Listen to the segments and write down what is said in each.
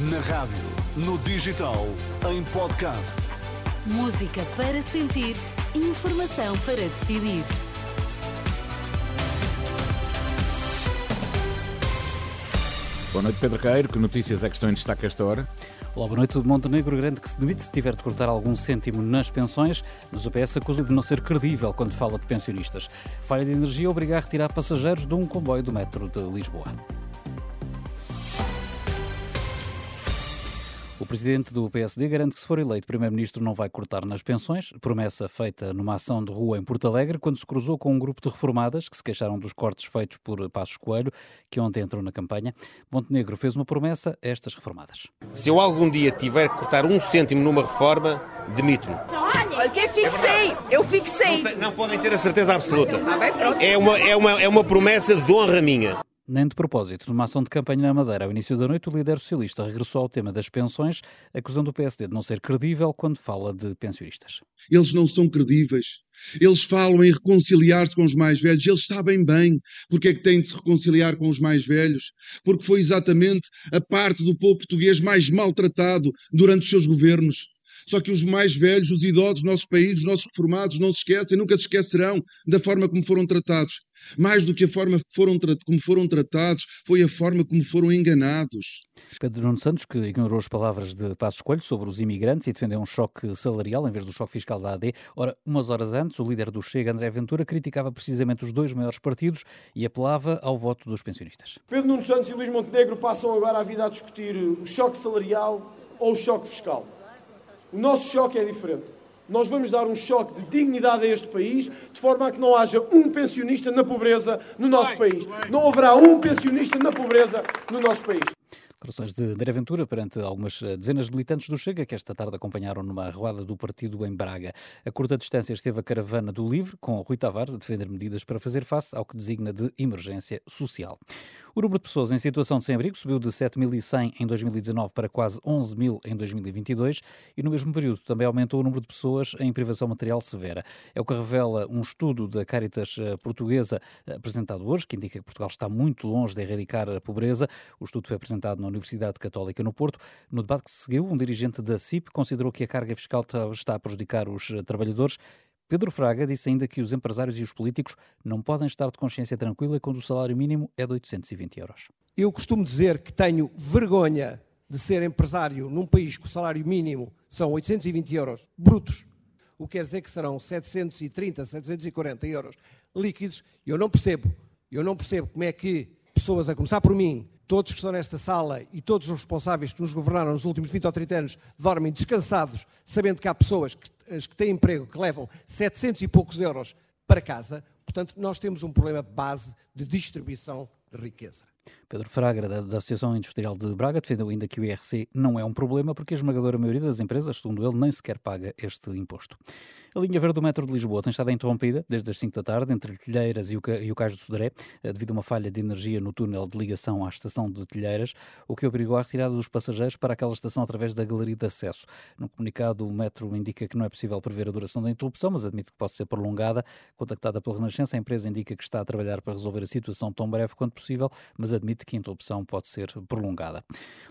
Na rádio, no digital, em podcast. Música para sentir, informação para decidir. Boa noite, Pedro Cairo. Que notícias é que estão em destaque esta hora? Olá, boa noite. O Montenegro grande que se demite se tiver de cortar algum cêntimo nas pensões, mas o PS acusa de não ser credível quando fala de pensionistas. Falha de energia obriga a retirar passageiros de um comboio do metro de Lisboa. Presidente do PSD garante que, se for eleito primeiro-ministro, não vai cortar nas pensões, promessa feita numa ação de rua em Porto Alegre, quando se cruzou com um grupo de reformadas que se queixaram dos cortes feitos por Passos Coelho, que ontem entrou na campanha. Montenegro fez uma promessa a estas reformadas. Se eu algum dia tiver que cortar um cêntimo numa reforma, demito-me. Olha, eu fixei, eu fixei. Não, não podem ter a certeza absoluta. É uma, é, uma, é uma promessa de honra minha. Nem de propósito, numa ação de campanha na Madeira, ao início da noite, o líder socialista regressou ao tema das pensões, acusando o PSD de não ser credível quando fala de pensionistas. Eles não são credíveis. Eles falam em reconciliar-se com os mais velhos. Eles sabem bem porque é que têm de se reconciliar com os mais velhos. Porque foi exatamente a parte do povo português mais maltratado durante os seus governos. Só que os mais velhos, os idosos do nosso país, os nossos reformados, não se esquecem, nunca se esquecerão da forma como foram tratados. Mais do que a forma foram, como foram tratados, foi a forma como foram enganados. Pedro Nuno Santos, que ignorou as palavras de Passos Coelho sobre os imigrantes e defendeu um choque salarial em vez do choque fiscal da AD. Ora, umas horas antes, o líder do Chega, André Ventura, criticava precisamente os dois maiores partidos e apelava ao voto dos pensionistas. Pedro Nuno Santos e Luís Montenegro passam agora a vida a discutir o choque salarial ou o choque fiscal. O nosso choque é diferente. Nós vamos dar um choque de dignidade a este país, de forma a que não haja um pensionista na pobreza no nosso país. Não haverá um pensionista na pobreza no nosso país. Declarações de André Ventura perante algumas eh, dezenas de militantes do Chega que esta tarde acompanharam numa arruada do partido em Braga. A curta distância esteve a caravana do Livre, com Rui Tavares a defender medidas para fazer face ao que designa de emergência social. O número de pessoas em situação de sem-abrigo subiu de 7.100 em 2019 para quase 11.000 em 2022 e no mesmo período também aumentou o número de pessoas em privação material severa. É o que revela um estudo da Caritas eh, Portuguesa eh, apresentado hoje, que indica que Portugal está muito longe de erradicar a pobreza. O estudo foi apresentado Universidade Católica no Porto. No debate que se seguiu, um dirigente da CIP considerou que a carga fiscal está a prejudicar os eh, trabalhadores Pedro Fraga disse ainda que os empresários e os políticos não podem estar de consciência tranquila quando o salário mínimo é de 820 euros. Eu costumo dizer que tenho vergonha de ser empresário num país que o salário mínimo são 820 euros brutos, o que quer dizer que serão 730, 740 euros líquidos. Eu não percebo, eu não percebo como é que pessoas, a começar por mim, todos que estão nesta sala e todos os responsáveis que nos governaram nos últimos 20 ou 30 anos dormem descansados, sabendo que há pessoas que, que têm emprego que levam 700 e poucos euros para casa. Portanto, nós temos um problema base de distribuição de riqueza. Pedro Fraga, da, Associação Industrial de Braga, defendeu ainda que o IRC não é um problema porque a esmagadora maioria das empresas, segundo ele, nem sequer paga este imposto. A linha verde do metro de Lisboa tem estado interrompida desde as 5 da tarde entre Telheiras e o, e Cais do Sodré, eh, devido a uma falha de energia no túnel de ligação à estação de Telheiras, o que obrigou à retirada dos passageiros para aquela estação através da galeria de acesso. No comunicado, o metro indica que não é possível prever a duração da interrupção, mas admite que pode ser prolongada. Contactada pela Renascença, a empresa indica que está a trabalhar para resolver a situação tão breve quanto possível, mas admite que a interrupção pode ser prolongada.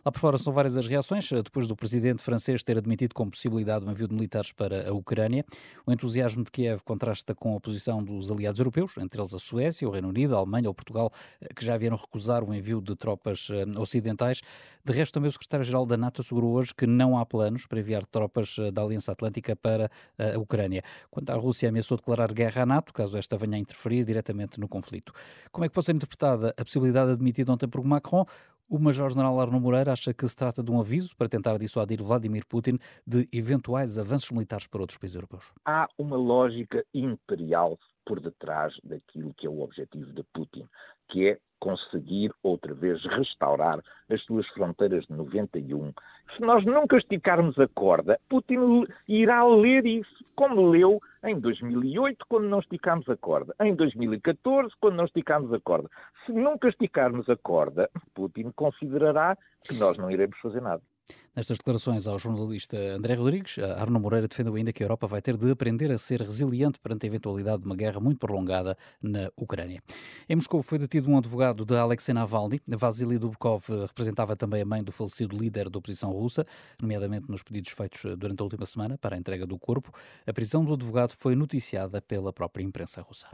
Lá por fora são várias as reações, eh, depois do presidente francês ter admitido como possibilidade o envio de militares para a Ucrânia. O entusiasmo de Kiev contrasta com a posição dos aliados europeus, entre eles a Suécia, o Reino Unido, a Alemanha ou Portugal, eh, que já vieram recusar o envio de tropas eh, ocidentais. De resto, também o secretário-geral da NATO assegurou hoje que não há planos para enviar tropas da Aliança Atlântica para a Ucrânia. Quanto à Rússia, ameaçou declarar guerra à NATO, caso esta venha a interferir diretamente no conflito. Como é que pode ser interpretada a possibilidade admitida ontem por Macron? O Major-General Arno Moreira acha que se trata de um aviso para tentar dissuadir Vladimir Putin de eventuais avanços militares para outros países europeus. Há uma lógica imperial por detrás daquilo que é o objetivo de Putin, que é conseguir outra vez restaurar as suas fronteiras de 91. Se nós nunca esticarmos a corda, Putin irá ler isso, como leu em 2008, quando não esticámos a corda, em 2014, quando não esticámos a corda. Se nunca esticarmos a corda, Putin considerará que nós não iremos fazer nada. Nestas declarações ao jornalista André Rodrigues, Arno Moreira defendeu ainda que a Europa vai ter de aprender a ser resiliente perante a eventualidade de uma guerra muito prolongada na Ucrânia. Em Moscou foi detido um advogado de Alexei Navalny. Vasily Dubkov representava também a mãe do falecido líder da oposição russa, nomeadamente nos pedidos feitos durante a última semana para a entrega do corpo. A prisão do advogado foi noticiada pela própria imprensa russa.